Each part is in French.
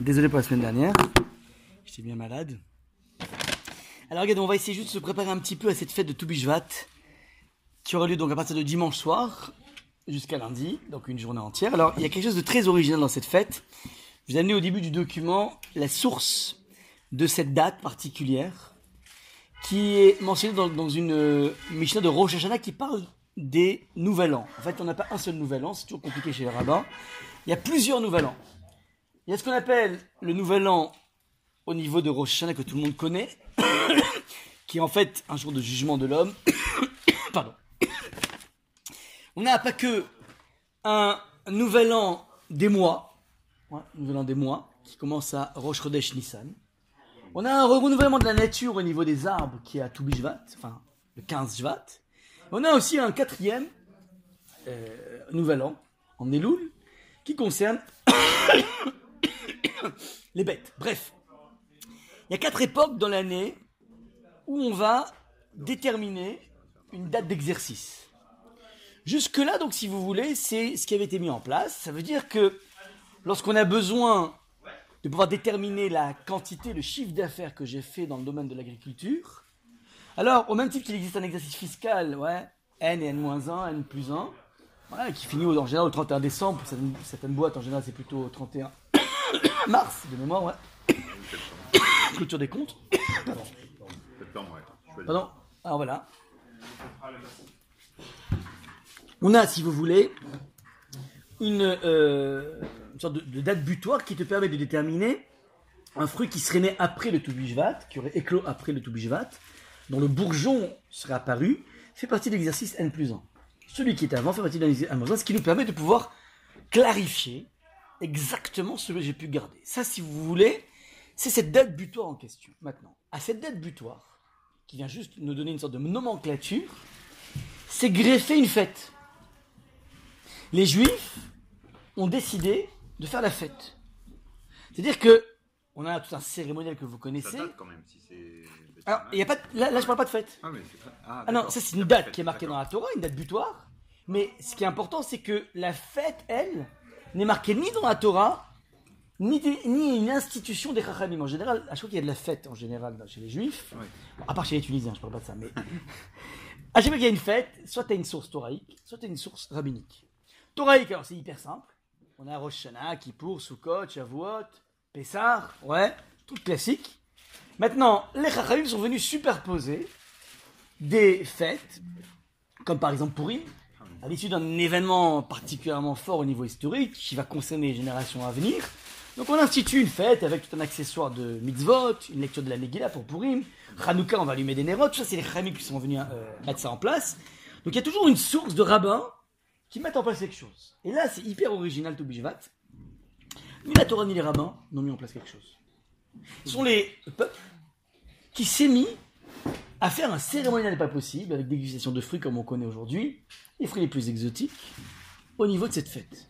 Désolé pour la semaine dernière. J'étais bien malade. Alors regardez, on va essayer juste de se préparer un petit peu à cette fête de Toubishvat qui aura lieu donc à partir de dimanche soir jusqu'à lundi, donc une journée entière. Alors il y a quelque chose de très original dans cette fête. Je vous ai amené au début du document la source de cette date particulière qui est mentionnée dans, dans une euh, Mishnah de Rosh Hashanah qui parle des Nouvel An. En fait, on n'a pas un seul Nouvel An, c'est toujours compliqué chez les rabbins. Il y a plusieurs Nouvel An. Il y a ce qu'on appelle le Nouvel An au niveau de Rosh que tout le monde connaît, qui est en fait un jour de jugement de l'homme. Pardon. On n'a pas que un Nouvel An des mois, ouais, Nouvel An des mois, qui commence à Rosh Chodesh Nissan. On a un renouvellement de la nature au niveau des arbres qui est à Toubishvat, enfin le 15 Jvat. On a aussi un quatrième euh, Nouvel An en Elul qui concerne les bêtes. Bref, il y a quatre époques dans l'année où on va déterminer une date d'exercice. Jusque-là, donc, si vous voulez, c'est ce qui avait été mis en place. Ça veut dire que lorsqu'on a besoin de pouvoir déterminer la quantité, le chiffre d'affaires que j'ai fait dans le domaine de l'agriculture, alors, au même titre qu'il existe un exercice fiscal, N et N-1, N plus 1, voilà, qui finit en général au 31 décembre, pour certaines, certaines boîtes, en général, c'est plutôt au 31 mars, de mémoire, ouais. Clôture des comptes. Pardon. Septembre, ouais. Pardon. Alors voilà. On a, si vous voulez, une, euh, une sorte de, de date butoir qui te permet de déterminer un fruit qui serait né après le Toubishvat, qui aurait éclos après le Toubishvat, dont le bourgeon serait apparu, fait partie de l'exercice N plus 1. Celui qui est avant fait partie de l'exercice N plus 1, ce qui nous permet de pouvoir clarifier exactement ce que j'ai pu garder. Ça, si vous voulez, c'est cette date butoir en question. Maintenant, à cette date butoir, qui vient juste nous donner une sorte de nomenclature, c'est greffer une fête. Les Juifs ont décidé de faire la fête. C'est-à-dire que on a tout un cérémonial que vous Ça connaissez. date quand même, si c'est. Alors, y a pas de- là, là, je parle pas de fête. Ah, mais c'est pas. Ah, Ah non, ça c'est une date qui est marquée dans la Torah, une date butoir. Mais ce qui est important, c'est que la fête, elle, n'est marquée ni dans la Torah, ni, ni une institution des Chachamim. En général, à chaque fois qu'il y a de la fête, en général, chez les Juifs, bon, à part chez les Tunisiens, je parle pas de ça, mais à chaque fois qu'il y a une fête, soit tu as une source toraïque, soit tu as une source rabbinique. Toraïque, alors c'est hyper simple. On a Rosh Hashanah, Kippour, Sukkot, Shavuot, Pessah, ouais, tout classique. Maintenant, les Chachamim sont venus superposer des fêtes, comme par exemple Purim, à l'issue d'un événement particulièrement fort au niveau historique, qui va concerner les générations à venir. Donc on institue une fête avec tout un accessoire de mitzvot, une lecture de la Megillah pour Purim, Hanouka on va allumer des nérotes, ça c'est les Chachamim qui sont venus euh, mettre ça en place. Donc il y a toujours une source de rabbins qui mettent en place quelque chose. Et là c'est hyper original tout Bishvat. Ni la Torah ni les rabbins n'ont mis en place quelque chose. Ce sont les peuples qui s'est mis à faire un cérémonial pas possible avec dégustation de fruits comme on connaît aujourd'hui, les fruits les plus exotiques, au niveau de cette fête.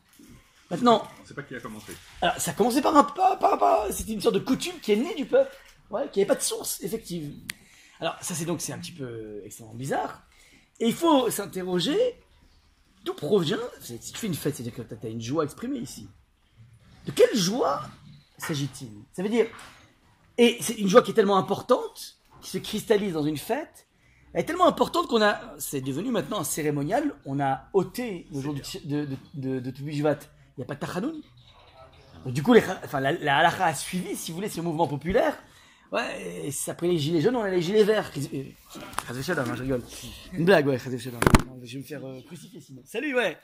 Maintenant, On sait pas qui a commencé. alors, ça a commencé par un par, par, par- c'était une sorte de coutume qui est née du peuple, ouais, qui n'avait pas de source effective. Alors ça c'est donc c'est un petit peu extrêmement bizarre. Et il faut s'interroger d'où provient. c'est- Si tu fais une fête, c'est-à-dire que tu as une joie exprimée ici. De quelle joie s'agit-il? Ça veut dire et c'est une joie qui est tellement importante, qui se cristallise dans une fête. Elle est tellement importante qu'on a, c'est devenu maintenant un cérémonial. On a ôté le jour de, de, de. Il n'y a pas de Tachanoun. Du coup, les, enfin, la, la halakha a suivi, si vous voulez, ce mouvement populaire. Ouais, et après les gilets jaunes, on a les gilets verts. Euh, Chazé Shalom, hein, je rigole. Une blague, ouais, Chazé Shalom. Non, Je vais me faire euh, crucifier sinon. Salut, ouais.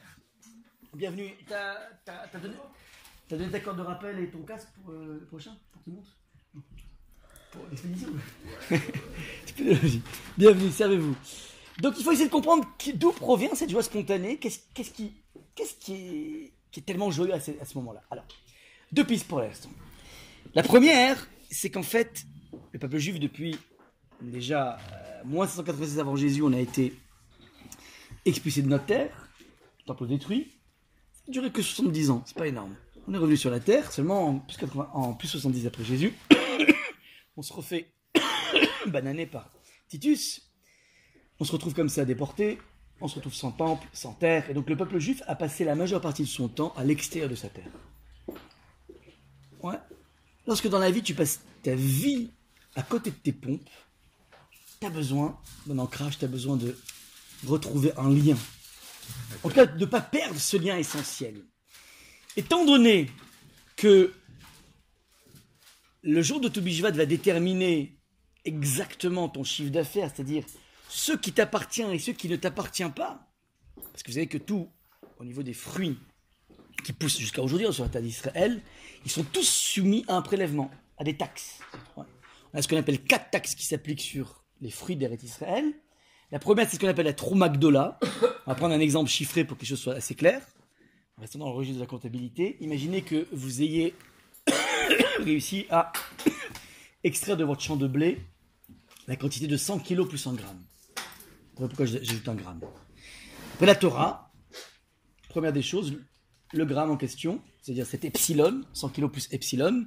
Bienvenue. T'as donné, ta corde de rappel et ton casque pour euh, le prochain Pour monte? Non. Bienvenue, servez-vous. Donc il faut essayer de comprendre d'où provient cette joie spontanée. Qu'est-ce qui, est, tellement joyeux à ce, moment-là? Alors, deux pistes pour l'instant. La première, c'est qu'en fait, le peuple juif, depuis déjà euh, moins 596 avant Jésus, on a été expulsé de notre terre, le temple détruit. Ça n'a duré que 70 ans, c'est pas énorme. On est revenu sur la terre seulement en plus, 80 en plus 70 après Jésus. On se refait bananer par Titus. On se retrouve comme ça déporté. On se retrouve sans temple, sans terre. Et donc le peuple juif a passé la majeure partie de son temps à l'extérieur de sa terre. Ouais. lorsque dans la vie tu passes ta vie à côté de tes pompes, tu as besoin d'un ancrage, tu as besoin de retrouver un lien. En tout cas, de ne pas perdre ce lien essentiel. Étant donné que le jour de Toubishvat va déterminer exactement ton chiffre d'affaires, c'est-à-dire ce qui t'appartient et ce qui ne t'appartient pas, parce que vous savez que tout, au niveau des fruits qui poussent jusqu'à aujourd'hui sur terre d'Israël, ils sont tous soumis à un prélèvement, à des taxes. On a ce qu'on appelle quatre taxes qui s'appliquent sur les fruits d'Eretz Israël. La première, c'est ce qu'on appelle la Troumagdola. On va prendre un exemple chiffré pour que les choses soient assez claires. Restons dans le registre de la comptabilité. Imaginez que vous ayez réussi à extraire de votre champ de blé la quantité de 100 kg plus 100 grammes. Pourquoi j'ajoute un gramme Après la Torah, première des choses, le gramme en question, c'est-à-dire cet epsilon, 100 kg plus epsilon,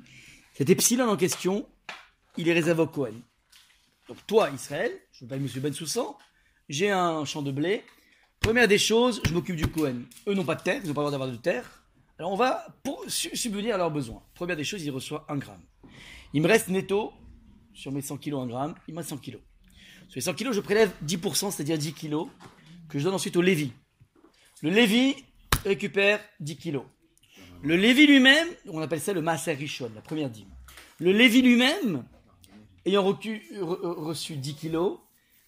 cet epsilon en question, il est réservé au Cohen. Donc toi, Israël, je m'appelle M. Ben Soussan, j'ai un champ de blé. Première des choses, je m'occupe du Cohen. Eux n'ont pas de terre, ils n'ont pas le droit d'avoir de terre. Alors on va subvenir à leurs besoins. Première des choses, il reçoit un gramme. Il me reste netto, sur mes 100 kilos, un gramme, il me reste 100 kilos. Sur les 100 kilos, je prélève 10%, c'est-à-dire 10 kilos, que je donne ensuite au Lévi. Le Lévi récupère 10 kilos. Le Lévi lui-même, on appelle ça le Maaser la première dîme. Le Lévi lui-même, ayant reçu, reçu 10 kilos,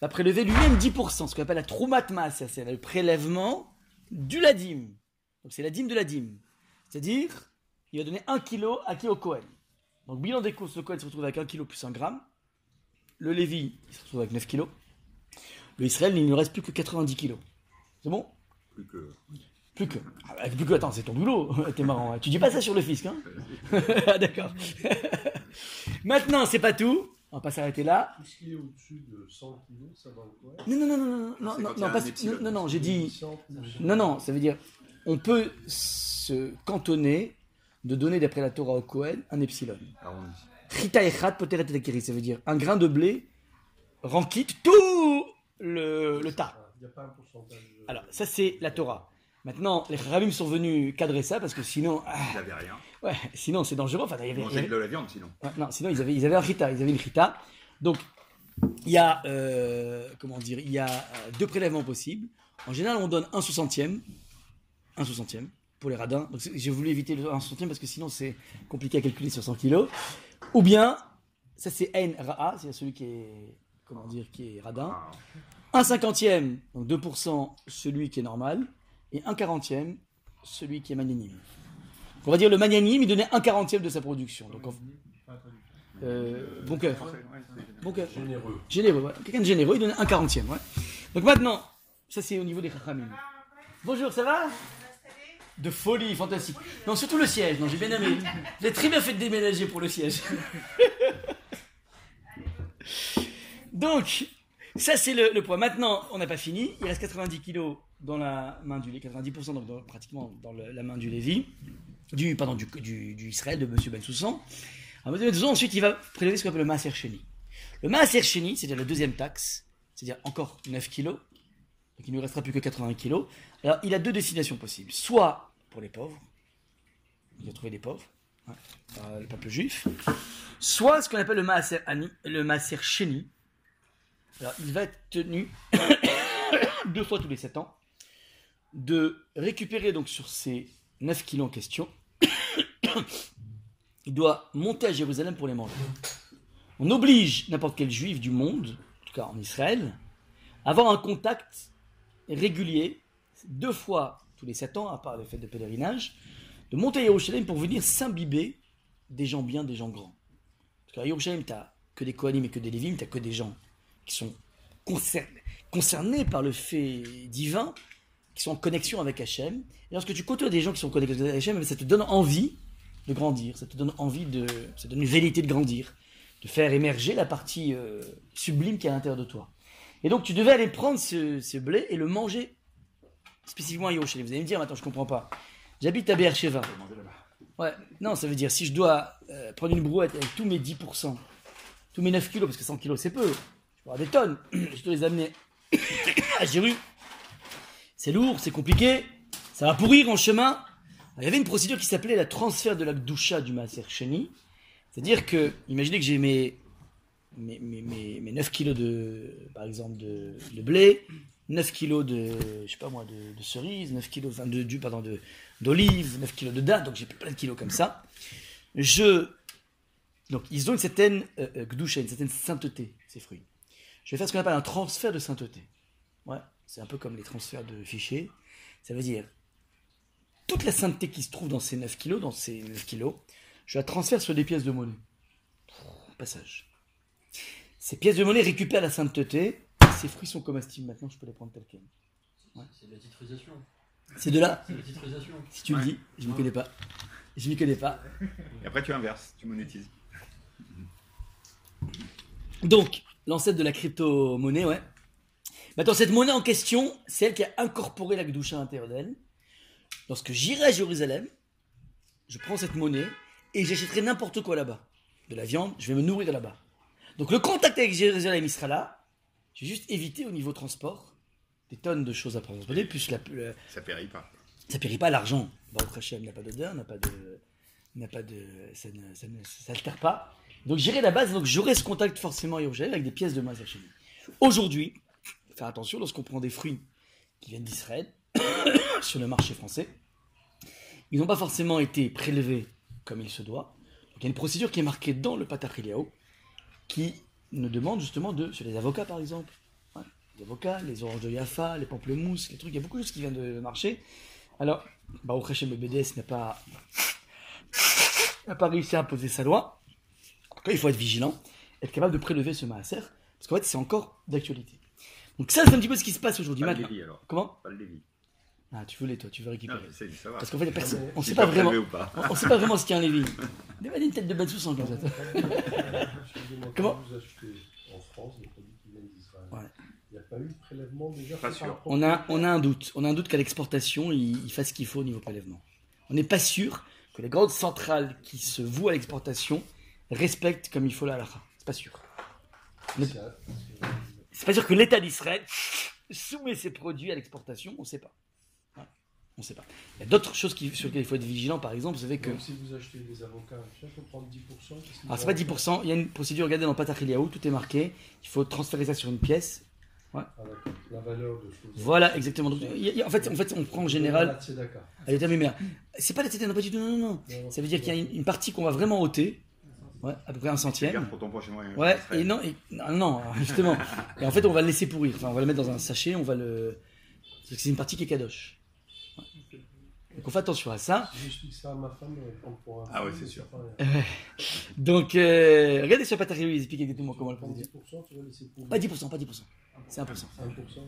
va prélever lui-même 10%, ce qu'on appelle la Troumat Maaser, c'est le prélèvement du Ladim. Donc c'est la dîme de la dîme. C'est-à-dire, il va donner 1 kilo à qui au Cohen. Donc bilan des courses, le Cohen se retrouve avec 1 kg plus 1 gramme. Le Lévi, il se retrouve avec 9 kg. Le Israël, il ne reste plus que 90 kg. C'est bon? Plus que. Plus que. Ah, plus que, attends, c'est ton boulot. T'es marrant. Hein. Tu dis pas ça sur le fisc, hein Ah, d'accord. Maintenant, c'est pas tout. On va pas s'arrêter là. Tout ce qui est au-dessus de 100 kg, ça va au Cohen? Non, non, non, non, non, non, non, non, non, non, j'ai dit. 100, Non, non, ça veut dire, on peut se cantonner de donner, d'après la Torah au Kohen, un epsilon. Ah, chita echat poteret ça veut dire un grain de blé rend quitte tout le, le tas. Alors, ça, c'est la Torah. Maintenant, les Kharamim sont venus cadrer ça parce que sinon. Ah, ils n'avaient rien. Ouais, sinon c'est dangereux. Ils mangeaient de la viande sinon. Non, sinon ils avaient, ils avaient un chita, ils avaient une chita. Donc, il y a, euh, comment dire, il y a euh, deux prélèvements possibles. En général, on donne un sous-centième, 1 60e pour les radins. J'ai voulu éviter le 1 60e parce que sinon c'est compliqué à calculer sur 100 kilos. Ou bien, ça c'est N Ra'a, c'est celui qui est, comment dire, qui est radin. 1 cinquantième donc 2%, celui qui est normal. Et 1 quarantième celui qui est magnanime. On va dire le magnanime, il donnait 1 quarantième de sa production. Donc, euh, bon cœur. Bon cœur. Généreux. Quelqu'un de généreux, il donnait 1 quarantième Ouais. Donc maintenant, ça c'est au niveau des Chachamim. Bonjour, ça va? De folie, fantastique. Non, surtout le siège, non, j'ai bien aimé. Avez très bien fait de déménager pour le siège. Donc, ça c'est le, le point. Maintenant, on n'a pas fini. Il reste 90 kilos dans la main du Lévi, 90% donc pratiquement dans la main du Lévi, du, pardon, du, Israël de Monsieur. Ben Soussan, ensuite, il va prélever ce qu'on appelle le Maaser Sheni. Le Maaser Sheni, c'est-à-dire la deuxième taxe, c'est-à-dire encore 9 kilos, donc il ne lui restera plus que 80 kilos. Alors, il a deux destinations possibles. Soit pour les pauvres, il va trouver des pauvres, hein, euh, le peuple juif, soit ce qu'on appelle le Maaser, le Maaser Sheni. Alors, il va être tenu deux fois tous les 7 ans de récupérer donc sur ces 9 kilos en question. il doit monter à Jérusalem pour les manger. On oblige n'importe quel juif du monde, en tout cas en Israël, à avoir un contact régulier, deux fois tous les sept ans, à part les fêtes de pèlerinage, de monter à Jérusalem pour venir s'imbiber des gens bien, des gens grands. Parce qu'à Jérusalem, tu que des Kohanim et que des Lévim, tu que des gens qui sont concernés, concernés par le fait divin, qui sont en connexion avec Hachem. Et lorsque tu côtoies des gens qui sont connectés avec Hachem, ça te donne envie de grandir, ça te donne envie de. ça te donne une velléité de grandir, de faire émerger la partie euh, sublime qui est à l'intérieur de toi. Et donc tu devais aller prendre ce blé et le manger spécifiquement à Yerushalayim. Vous allez me dire, attends, je comprends pas. J'habite à Beersheba. Ouais, non, ça veut dire si je dois euh, prendre une brouette avec tous mes 10%, tous mes 9 kilos, parce que 100 kilos c'est peu, je avoir des tonnes, je dois les amener à Jéru. C'est lourd, c'est compliqué, ça va pourrir en chemin. Il y avait une procédure qui s'appelait la transfert de la Gdusha du Maaser Sheni. C'est-à-dire que, imaginez que j'ai mes, mes, mes, mes, mes 9 kilos de, par exemple, de, de blé, 9 kilos de, je sais pas moi, de, cerises, 9 kilos, enfin, de, du, pardon, de, d'olives, 9 kilos de dattes, donc j'ai plein de kilos comme ça. Je, donc ils ont une certaine euh, euh, une certaine sainteté, ces fruits. Je vais faire ce qu'on appelle un transfert de sainteté. Ouais, c'est un peu comme les transferts de fichiers. Ça veut dire, toute la sainteté qui se trouve dans ces 9 kilos, dans ces 9 kilos, je la transfère sur des pièces de monnaie. Passage. Ces pièces de monnaie récupèrent la sainteté. Ces fruits sont comestibles maintenant, je peux les prendre tels quels. C'est de la titrisation. C'est de là, C'est de la titrisation. si tu le dis, je ne m'y connais pas. Je m'y connais pas. Et après, tu inverses, tu monétises. Donc, l'ancêtre de la crypto-monnaie, ouais. Maintenant, cette monnaie en question, c'est elle qui a incorporé la Gdoucha à l'intérieur d'elle. Lorsque j'irai à Jérusalem, je prends cette monnaie et j'achèterai n'importe quoi là-bas. De la viande, je vais me nourrir là-bas. Donc, le contact avec Jérusalem, il sera là. Je vais juste éviter au niveau transport des tonnes de choses à transporter, plus la, la- Ça périt pas. ça périt pas l'argent. Baruch Hashem n'a pas d'odeur, n'a pas de, n'a pas de, ça ne, ça ne s'altère pas. Donc j'irai à la base, donc j'aurai ce contact forcément à Jérusalem avec des pièces de masse chez Aujourd'hui, faire attention lorsqu'on prend des fruits qui viennent d'Israël sur le marché français, ils n'ont pas forcément été prélevés comme il se doit. Donc il y a une procédure qui est marquée dans le Patachiliao qui nous demande justement de, sur les avocats par exemple, Ouais, les avocats, les oranges de Yafa, les pamplemousses, les trucs, il y a beaucoup de choses qui viennent de marché. Alors, Baruch Hashem, le BDS n'a pas, n'a pas réussi à imposer sa loi. En tout cas, il faut être vigilant, être capable de prélever ce maaser, parce qu'en fait, c'est encore d'actualité. Donc ça, c'est un petit peu ce qui se passe aujourd'hui. Pas le alors. Comment? Pas le. Ah, tu voulais, toi, tu veux récupérer. j'essaie de savoir. Parce qu'en fait, personne, on ne sait pas vraiment, pas. on, on sait pas vraiment ce qu'est un Lévi. Demandez une tête de comme ça. Comment quand vous achetez en France des produits qui viennent d'Israël, Ouais. il n'y a pas eu de prélèvement déjà Pas sûr. On a, on a un doute. On a un doute qu'à l'exportation, il, il fasse ce qu'il faut au niveau prélèvement. On n'est pas sûr que les grandes centrales qui se vouent à l'exportation respectent comme il faut la halakha. C'est pas sûr. C'est pas sûr que l'État d'Israël soumet ses produits à l'exportation. On ne sait pas. On ne sait pas. Il y a d'autres choses qui- sur lesquelles il faut être vigilant. Par exemple, vous savez que si vous achetez des avocats, il faut prendre 10%. qu'est-ce qu'ils Alors c'est pas 10%, il y a une procédure, regardez dans Patachiliaou, tout est marqué, il faut transférer ça sur une pièce. Ah. La valeur de Voilà, exactement. Donc, il y a- il y a- en, fait, en fait, on prend en général... Tzedaka. l'état mémère. C'est pas la tête, non pas du tout, non, non, non. Ça veut dire qu'il y a une, une partie qu'on va vraiment ôter, ouais, à peu près un centième. Garde pour ton prochain voyage. Ouais, et non, et, non, non, justement. Et en fait, on va le laisser pourrir. Enfin, on va le mettre dans un sachet, on va le... parce que C'est une partie qui est kadosh. Donc on fait attention à ça. J'explique ça à ma femme, pour un Ah fou, c'est mais sûr. Donc, euh, regardez sur Patachiliaou, ils expliquent exactement comment le Prendre procéder. 10%, tu vas laisser pour Pas 10%, pas 10%. C'est 1%. 1%.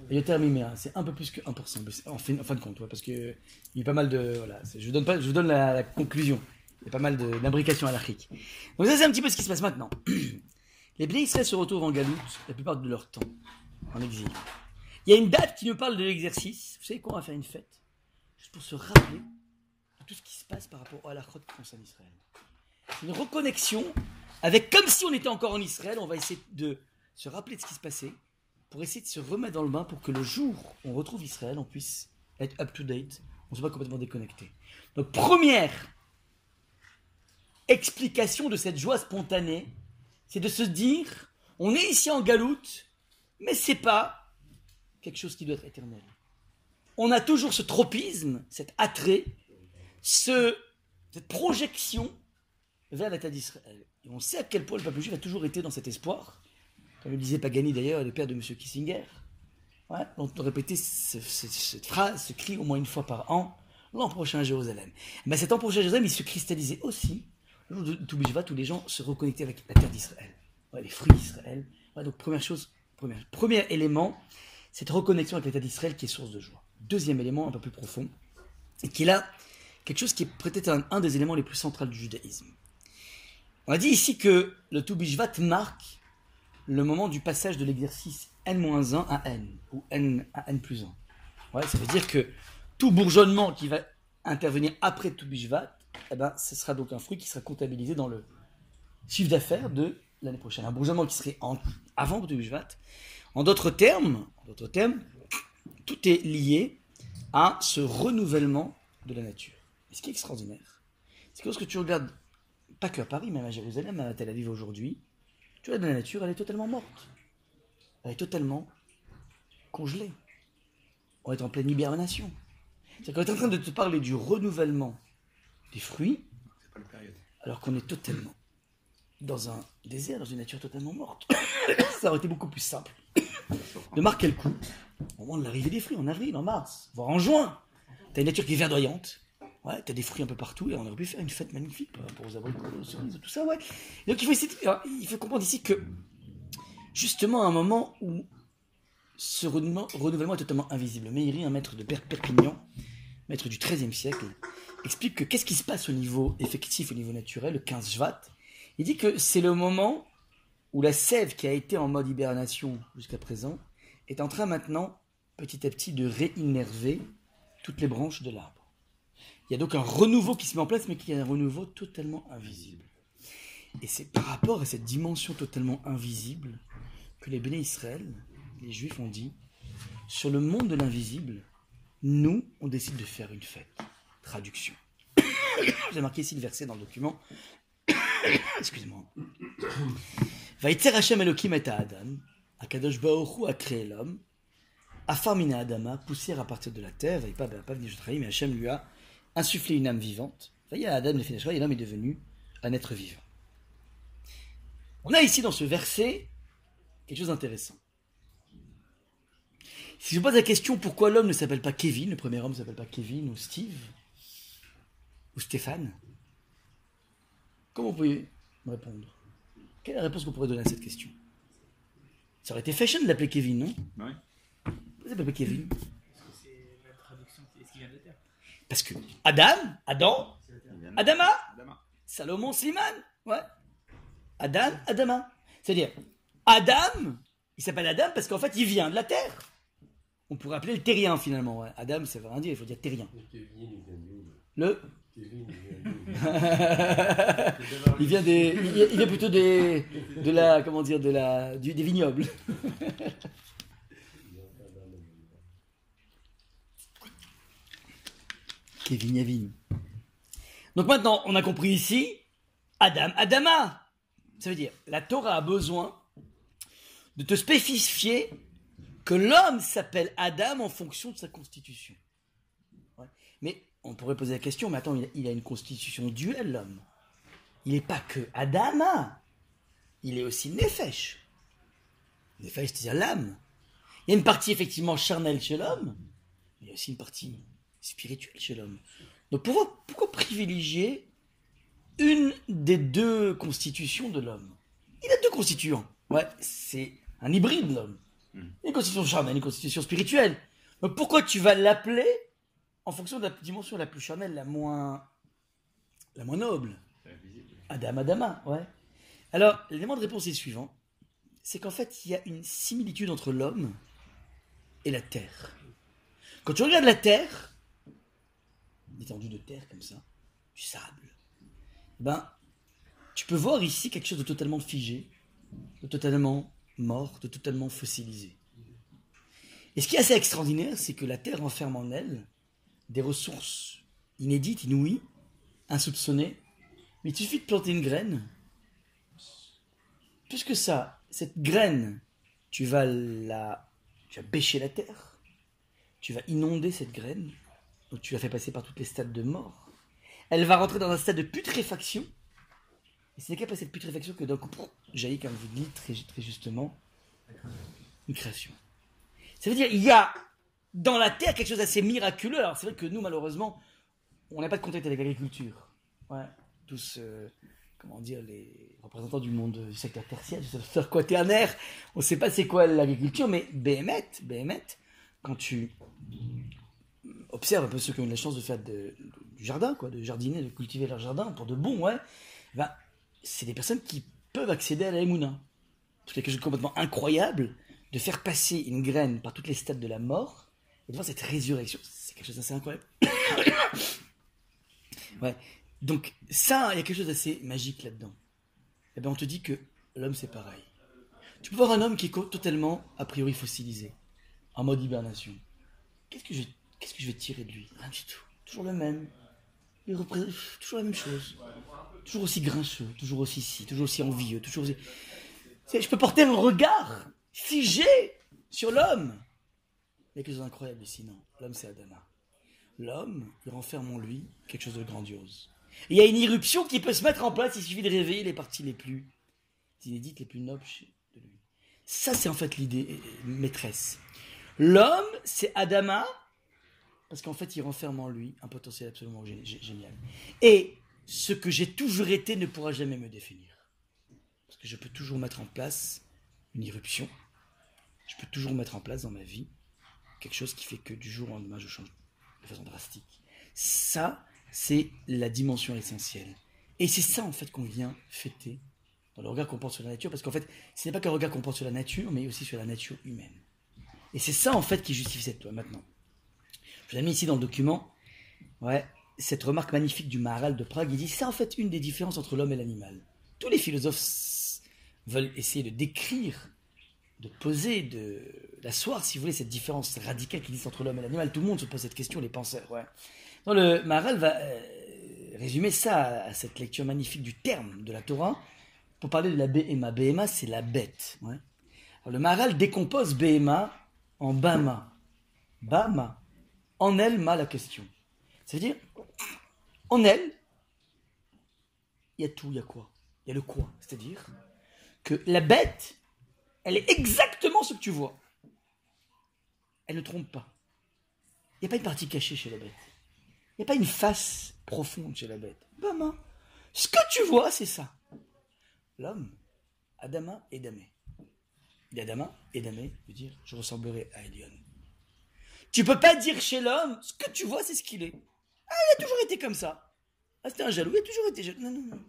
Et le terme immédiat, c'est un peu plus que 1%, mais c'est- en fin, en fin de compte, ouais, parce que il y a pas mal de. Voilà, je vous donne, pas, je vous donne la, la conclusion. Il y a pas mal d'imbrications à l'Afrique. Donc, ça, c'est un petit peu ce qui se passe maintenant. Les Bnei Israël se retrouvent en galoute la plupart de leur temps, en exil. Il y a une date qui nous parle de l'exercice. Vous savez quoi On va faire une fête, pour se rappeler de tout ce qui se passe par rapport à la qui concerne Israël. C'est une reconnexion avec, comme si on était encore en Israël, on va essayer de se rappeler de ce qui se passait pour essayer de se remettre dans le bain pour que le jour où on retrouve Israël, on puisse être up to date, on ne soit pas complètement déconnecté. Donc première explication de cette joie spontanée, c'est de se dire, on est ici en galoute, mais c'est pas quelque chose qui doit être éternel. On a toujours ce tropisme, cet attrait, ce, cette projection vers l'État d'Israël. Et on sait à quel point le peuple juif a toujours été dans cet espoir, comme le disait Pagani d'ailleurs, le père de M. Kissinger, ouais, on répétait ce- ce- cette phrase, ce cri au moins une fois par an, l'an prochain à Jérusalem. Mais cet an prochain à Jérusalem, il se cristallisait aussi, le jour de Toubishvat, où les gens se reconnectaient avec la terre d'Israël, les fruits d'Israël. Donc première chose, première, premier élément, cette reconnexion avec l'État d'Israël qui est source de joie. Deuxième élément, un peu plus profond, et qui est là quelque chose qui est peut-être un, des éléments les plus centraux du judaïsme. On a dit ici que le Toubishvat marque le moment du passage de l'exercice n-1 à n, ou n à n plus 1. Ouais, ça veut dire que tout bourgeonnement qui va intervenir après Toubishvat, eh ben, ce sera donc un fruit qui sera comptabilisé dans le chiffre d'affaires de l'année prochaine. Un bourgeonnement qui serait avant Toubishvat. En d'autres termes, tout est lié à ce renouvellement de la nature. Et ce qui est extraordinaire, c'est que lorsque tu regardes pas que à Paris, même à Jérusalem, à Tel Aviv aujourd'hui, tu vois, la nature, elle est totalement morte. Elle est totalement congelée. On est en pleine hibernation. C'est qu'on est en train de te parler du renouvellement des fruits, C'est pas la période. alors qu'on est totalement dans un désert, dans une nature totalement morte. Ça aurait été beaucoup plus simple de marquer le coup au moment de l'arrivée des fruits, en avril, en mars, voire en juin. T'as une nature qui est verdoyante. Ouais, t'as des fruits un peu partout et on aurait pu faire une fête magnifique pour, aux abricots, aux cerises, tout ça, ouais. Donc il faut, essayer il faut comprendre ici que, justement, à un moment où ce renouvellement, est totalement invisible, Meiri, un maître de Per- Perpignan, maître du XIIIe siècle, explique que qu'est-ce qui se passe au niveau effectif, au niveau naturel, le 15 Jvat. Il dit que c'est le moment où la sève qui a été en mode hibernation jusqu'à présent est en train maintenant, petit à petit, de réinnerver toutes les branches de l'arbre. Il y a donc un renouveau qui se met en place, mais qui est un renouveau totalement invisible. Et c'est par rapport à cette dimension totalement invisible que les béné Israël, les Juifs, ont dit sur le monde de l'invisible, nous, on décide de faire une fête. Traduction. J'ai marqué ici le verset dans le document. Excusez-moi. Vaïtzer Hashem Elohim et Adam, Akadosh Hu a créé l'homme, Afarmina Adama, poussière à partir de la terre, Be'apa V'Nishotrai, mais Hashem lui a insufflé une âme vivante. Vaïa Adam et l'homme est devenu un être vivant. On a ici dans ce verset quelque chose d'intéressant. Si je vous pose la question pourquoi l'homme ne s'appelle pas Kevin, le premier homme ne s'appelle pas Kevin ou Steve ou Stéphane, comment vous pouvez me répondre? Quelle est la réponse que vous pourrez donner à cette question? Ça aurait été fashion de l'appeler Kevin, non Ouais. Pourquoi s'appelle pas Kevin C'est la traduction, qui vient de terre. Parce que Adam, Adam, Adama, Adama. Salomon, Slimane, ouais. Adam, Adama. C'est-à-dire, Adam, il s'appelle Adam parce qu'en fait, il vient de la terre. On pourrait appeler le terrien finalement. Ouais. Adam, ça veut rien dire, il faut dire terrien. Le. Il vient des, plutôt des, de la, comment dire, de la, vignobles. Donc maintenant, on a compris ici, Adam, Adama. Ça veut dire, la Torah a besoin de te spécifier que l'homme s'appelle Adam en fonction de sa constitution. Mais on pourrait poser la question, mais attends, il a, une constitution duelle, l'homme. Il n'est pas que Adama, il est aussi Nefesh. Nefesh, c'est-à-dire l'âme. Il y a une partie effectivement charnelle chez l'homme, mais il y a aussi une partie spirituelle chez l'homme. Donc pourquoi, pourquoi privilégier une des deux constitutions de l'homme? Il a deux constituants. Ouais, c'est un hybride l'homme. Une constitution charnelle, une constitution spirituelle. Donc pourquoi tu vas l'appeler en fonction de la dimension la plus charnelle, la moins, la moins noble. Adam Adama, ouais. Alors, l'élément de réponse est le suivant. C'est qu'en fait, il y a une similitude entre l'homme et la terre. Quand tu regardes la terre, une étendue de terre comme ça, du sable, eh ben, tu peux voir ici quelque chose de totalement figé, de totalement mort, de totalement fossilisé. Et ce qui est assez extraordinaire, c'est que la terre renferme en elle des ressources inédites, inouïes, insoupçonnées, mais il suffit de planter une graine. Plus que ça, cette graine, tu vas la, tu vas bêcher la terre. Tu vas inonder cette graine. Donc tu la fais passer par toutes les stades de mort. Elle va rentrer dans un stade de putréfaction. Et ce n'est qu'après cette putréfaction que d'un coup, jaillit, comme vous dites très, très justement, une création. Ça veut dire, il y a dans la terre quelque chose d'assez miraculeux. Alors c'est vrai que nous, malheureusement, on n'a pas de contact avec l'agriculture. Ouais, tous, euh, comment dire, les représentants du monde du secteur tertiaire, du secteur quaternaire, on ne sait pas c'est quoi l'agriculture, mais BMET, BMET, quand tu observes un peu ceux qui ont eu la chance de faire du jardin, quoi, de jardiner, de cultiver leur jardin pour de bon, ouais, ben, c'est des personnes qui peuvent accéder à la Emouna. C'est quelque chose de complètement incroyable de faire passer une graine par toutes les stades de la mort et de voir cette résurrection. C'est quelque chose d'assez incroyable. ouais. Donc, ça, il y a quelque chose d'assez magique là-dedans. Eh bien, on te dit que l'homme, c'est pareil. Tu peux voir un homme qui est totalement, a priori, fossilisé, en mode hibernation. Qu'est-ce que je, qu'est-ce que je vais tirer de lui? Rien du tout. Toujours le même. Toujours la même chose. toujours aussi grincheux, toujours aussi ci, toujours aussi envieux, toujours Je peux porter un regard figé sur l'homme. Il y a quelque chose d'incroyable ici, non L'homme, c'est Adama. L'homme, il renferme en lui quelque chose de grandiose. Il y a une irruption qui peut se mettre en place, il suffit de réveiller les parties les plus inédites, les plus nobles de lui. Ça, c'est en fait l'idée euh, maîtresse. L'homme, c'est Adama, parce qu'en fait, il renferme en lui un potentiel absolument gé- gé- génial. Et ce que j'ai toujours été ne pourra jamais me définir. Parce que je peux toujours mettre en place une irruption. Je peux toujours mettre en place dans ma vie quelque chose qui fait que du jour au lendemain, je change de façon drastique. Ça, c'est la dimension essentielle. Et c'est ça, en fait, qu'on vient fêter dans le regard qu'on porte sur la nature. Parce qu'en fait, ce n'est pas qu'un regard qu'on porte sur la nature, mais aussi sur la nature humaine. Et c'est ça, en fait, qui justifie cette loi maintenant. Je l'ai mis ici dans le document. Ouais, cette remarque magnifique du Maharal de Prague, il dit c'est en fait une des différences entre l'homme et l'animal. Tous les philosophes veulent essayer de décrire, de poser, de d'asseoir, si vous voulez, cette différence radicale qui existe entre l'homme et l'animal. Tout le monde se pose cette question, les penseurs. Ouais. Le Maharal va euh, résumer ça à, cette lecture magnifique du terme de la Torah pour parler de la Behema. Behema, c'est la bête. Ouais. Le Maharal décompose Behema en Bama. Bama. En elle, ma la question. Ça veut dire, en elle, il y a tout, il y a quoi? Il y a le quoi C'est-à-dire que la bête, elle est exactement ce que tu vois. Elle ne trompe pas. Il n'y a pas une partie cachée chez la bête. Il n'y a pas une face profonde chez la bête. Bama. Ce que tu vois, c'est ça. L'homme, Adama et Damé. Il y a Adama et Damé veut dire je ressemblerai à Elion. Tu peux pas dire chez l'homme ce que tu vois, c'est ce qu'il est. Ah, il a toujours été comme ça. Ah, c'était un jaloux, il a toujours été jaloux. Non, non, non.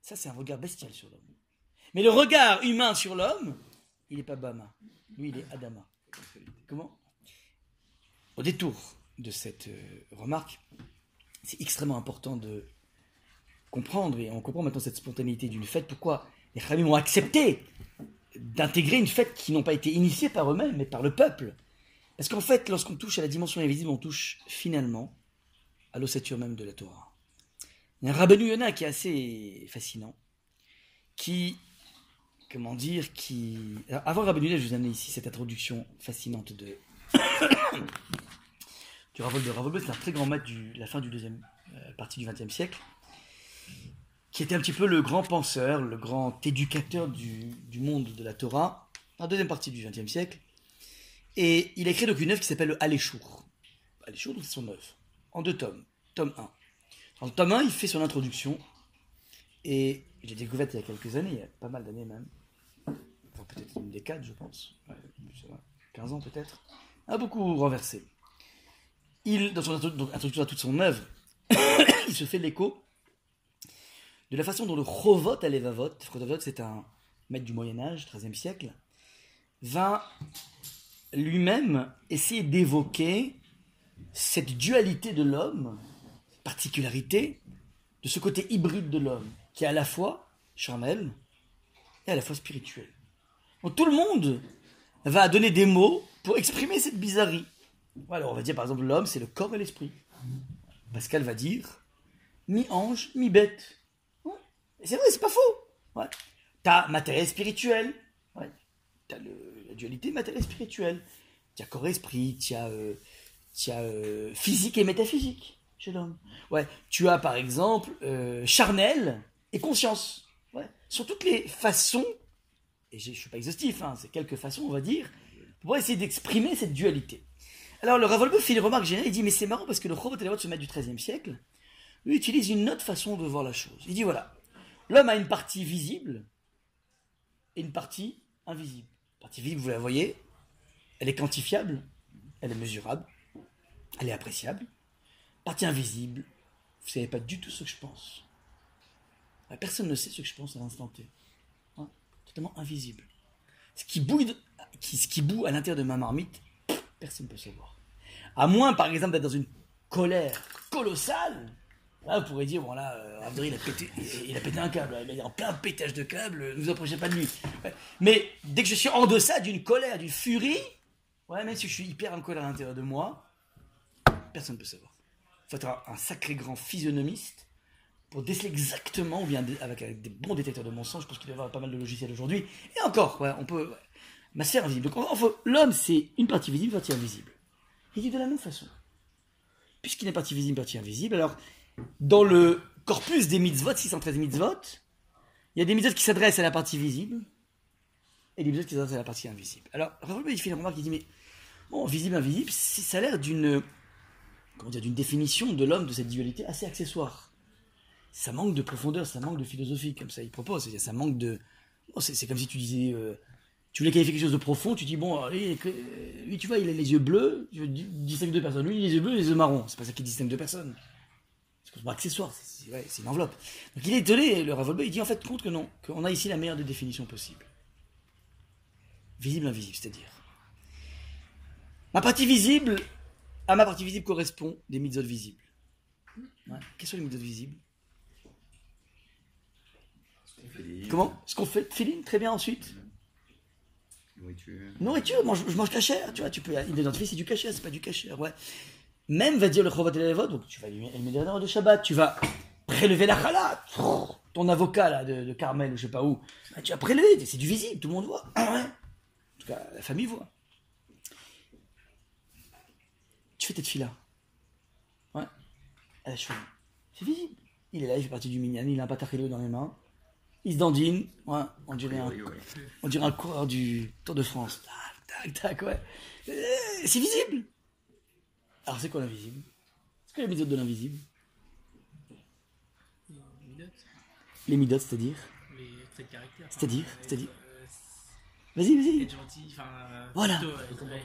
Ça, c'est un regard bestial sur l'homme. Mais le regard humain sur l'homme, il n'est pas Bama. Lui, il est Adama. Comment? Au détour de cette euh, remarque, c'est extrêmement important de comprendre, et on comprend maintenant cette spontanéité d'une fête, pourquoi les Khamim ont accepté d'intégrer une fête qui n'ont pas été initiée par eux-mêmes, mais par le peuple. Parce qu'en fait, lorsqu'on touche à la dimension invisible, on touche finalement à l'ossature même de la Torah. Il y a un Rabbeinu Yonah qui est assez fascinant, qui, comment dire, qui... Alors, avant Yonah, je vous ai amené ici cette introduction fascinante de... du Rav de Rav Wolbe, c'est un très grand maître de la fin du deuxième euh, partie du XXe siècle, qui était un petit peu le grand penseur, le grand éducateur du, du monde de la Torah, en deuxième partie du XXe siècle. Et il a écrit donc une œuvre qui s'appelle le Aléchour. C'est son œuvre, en deux tomes. Tome 1. Dans le tome 1, il fait son introduction. Et j'ai découvert il y a quelques années, il y a pas mal d'années même. Peut-être une décade, je pense. Ouais, je sais pas, 15 ans peut-être. A beaucoup renversé. Il, dans son introduction à toute son œuvre, il se fait l'écho de la façon dont le Chovot à l'Evavot, Chovot c'est un maître du Moyen-Âge, 13e siècle, va lui-même essayer d'évoquer cette dualité de l'homme, particularité de ce côté hybride de l'homme, qui est à la fois charnel et à la fois spirituel. Tout le monde va donner des mots pour exprimer cette bizarrerie. Voilà, on va dire par exemple l'homme, c'est le corps et l'esprit. Pascal va dire mi-ange, mi-bête. C'est vrai, c'est pas faux. Ouais. T'as matériel spirituel. Ouais. T'as la dualité matériel-spirituel. T'as corps-esprit, euh, t'as, euh, physique et métaphysique chez l'homme. Tu as par exemple euh, charnel et conscience. Ouais. Sur toutes les façons, et je ne suis pas exhaustif, hein, c'est quelques façons, on va dire, pour essayer d'exprimer cette dualité. Alors le Ravolbe fait une remarque géniale, il dit mais c'est marrant parce que le Chorot Elevot, ce maître du XIIIe siècle, lui utilise une autre façon de voir la chose. Il dit voilà, l'homme a une partie visible et une partie invisible. La partie visible, vous la voyez, elle est quantifiable, elle est mesurable, elle est appréciable. Partie invisible, vous ne savez pas du tout ce que je pense. Personne ne sait ce que je pense à l'instant T. Invisible. Ce qui bouille, qui, ce qui boue à l'intérieur de ma marmite, personne ne peut savoir. À moins, par exemple, d'être dans une colère colossale. Là, vous dire, bon là, euh, il a pété, il, a pété un câble, il est en plein pétage de câble, ne vous approchez pas de lui. Mais dès que je suis en deçà d'une colère, d'une furie, ouais, même si je suis hyper en colère à l'intérieur de moi, personne ne peut savoir. Il faut être un, un sacré grand physionomiste pour déceler exactement, ou bien avec, des bons détecteurs de mensonges, je pense qu'il y avoir pas mal de logiciels aujourd'hui. Et encore, ouais, on peut. ouais. Invisible. Donc, l'homme, c'est une partie visible, une partie invisible. Il dit de la même façon. Puisqu'il est partie visible, partie invisible, alors, dans le corpus des mitzvot, 613 mitzvot, il y a des mitzvot qui s'adressent à la partie visible, et des mitzvot qui s'adressent à la partie invisible. Alors, il fait une remarque, il dit, mais, bon, visible, invisible, ça a l'air d'une comment dire, d'une définition de l'homme de cette dualité assez accessoire. Ça manque de profondeur, ça manque de philosophie, comme ça il propose. Ça manque de. c'est, comme si tu disais. euh, tu voulais qualifier quelque chose de profond, tu dis, bon, allez, que- lui, tu vois, il a les yeux bleus, tu distingues deux personnes. Lui, il a les yeux bleus les yeux marrons. C'est pas ça qui distingue deux personnes. C'est pas accessoire, c'est, une enveloppe. Donc il est étonné, le Ravolbe, il dit en fait compte que non, qu'on a ici la meilleure des définitions possibles. Visible, invisible, c'est-à-dire. Ma partie visible, à ma partie visible correspond des mitzvot visibles. Ouais. Quels sont les mitzvot visibles? Comment? Ce qu'on fait, Féline, très bien ensuite. Nourriture. Nourriture, mange- je mange cachère, tu vois, tu peux identifier c'est du cachère, c'est pas du cachère, ouais. Même va dire le chovat et donc tu vas éliminer la de Shabbat, tu vas prélever la chala, ton avocat là de, de Carmel ou je sais pas où, bah, tu vas prélever, c'est du visible, tout le monde voit. Ah ouais. En tout cas, la famille voit. Tu fais tes fila. Ouais. À la cheville. C'est visible. Il est là, il fait partie du minyan, il a un patachilo dans les mains. Il se dandine, ouais, on dirait un, Oui, oui. on dirait un coureur du Tour de France. Tac, tac, tac, ouais. Euh, C'est visible. Alors, c'est quoi l'invisible? C'est quoi les midotes de l'invisible? Les midotes, c'est-à-dire? Les traits de caractère. C'est-à-dire C'est-à-dire euh, Vas-y, vas-y. Être gentil, enfin. euh, Voilà. plutôt, euh.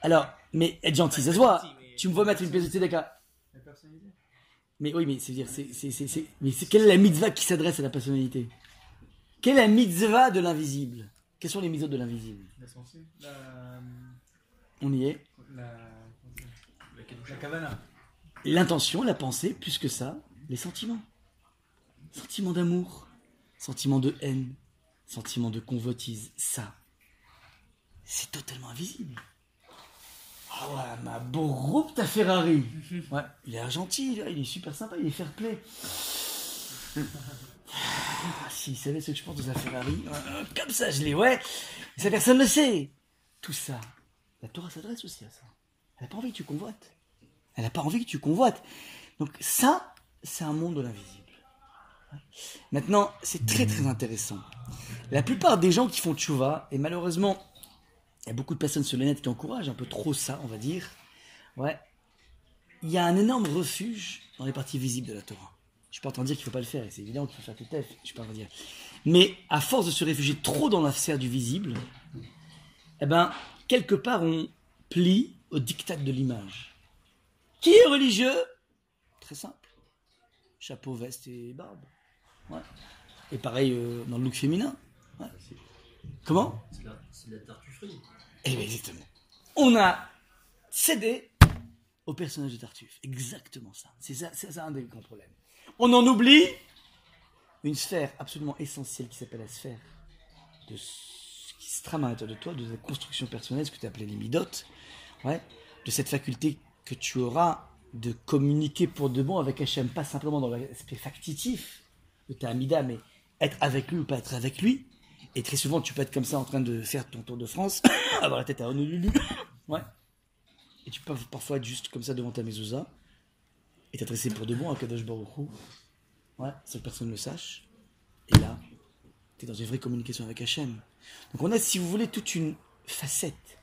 Alors, mais être gentil, ça se voit. Tu me vois mettre une pièce de tzedaka. La personnalité? Mais oui, mais c'est dire, c'est, c'est, c'est, c'est- mais c'est quelle est la mitzvah qui s'adresse à la personnalité? Quelle est la mitzvah de l'invisible? Quels sont les mitzvahs de l'invisible? La sensée La. On y est. La. La, la kavana. L'intention, la pensée, plus que ça, les sentiments. Sentiments d'amour, sentiments de haine, sentiments de convoitise, ça, c'est totalement invisible. Ah ouais, ma groupe ta Ferrari. Ouais, il est gentil, là, il est super sympa, il est fair play. Ah, S'il savait ce que je pense de sa Ferrari, euh, comme ça je l'ai, ouais. Mais ça personne ne le sait. Tout ça, la Torah s'adresse aussi à ça. Elle n'a pas envie que tu convoites. Elle n'a pas envie que tu convoites. Donc ça, c'est un monde de l'invisible. Maintenant, c'est très très intéressant. La plupart des gens qui font tchouva, et malheureusement, il y a beaucoup de personnes sur le net qui encouragent un peu trop ça, on va dire. Ouais. Il y a un énorme refuge dans les parties visibles de la Torah. Je suis pas en train de dire qu'il faut pas le faire, et c'est évident qu'il faut faire tout tef, je suis pas en train de dire. Mais à force de se réfugier trop dans la sphère du visible, eh ben, quelque part, on plie au diktat de l'image. Qui est religieux? Très simple. Chapeau, veste et barbe. Ouais. Et pareil euh, dans le look féminin. Ouais. Comment? C'est de la, la tartufferie. Eh bien, exactement. On a cédé au personnage de Tartuffe. Exactement ça. C'est ça, c'est ça un des grands problèmes. On en oublie une sphère absolument essentielle qui s'appelle la sphère de ce qui se trame à l'intérieur de toi, de ta construction personnelle, ce que tu appelais les midotes, ouais, de cette faculté que tu auras de communiquer pour de bon avec Hachem, pas simplement dans l'aspect factitif de ta amida, mais être avec lui ou pas être avec lui. Et très souvent, tu peux être comme ça en train de faire ton tour de France, avoir la tête à Honolulu. Ouais. Et tu peux parfois être juste comme ça devant ta mezouza et t'adresser pour de bon à Kadosh Baruch. Ouais, sans que personne ne le sache. Et là, tu es dans une vraie communication avec Hachem. Donc on a, si vous voulez, toute une facette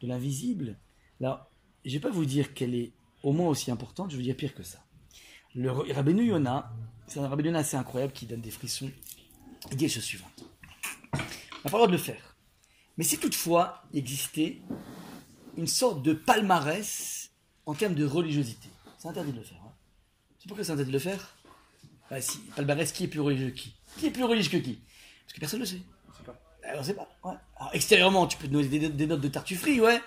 de l'invisible. Là, je vais pas vous dire qu'elle est au moins aussi importante, je vais vous dire pire que ça. Le Rabbeinu Yona, c'est un Rabbeinu Yona assez incroyable qui donne des frissons. Il dit la chose suivante. On n'a pas le droit de le faire. Mais si toutefois il existait une sorte de palmarès en termes de religiosité, c'est interdit de le faire. C'est pourquoi c'est interdit de le faire bah, si, Palmarès, qui est plus religieux que qui? Qui est plus religieux que qui? Parce que personne ne le sait. Alors, on sait pas. Ouais. Alors, extérieurement, tu peux te donner des, des notes de tartufferie, ouais.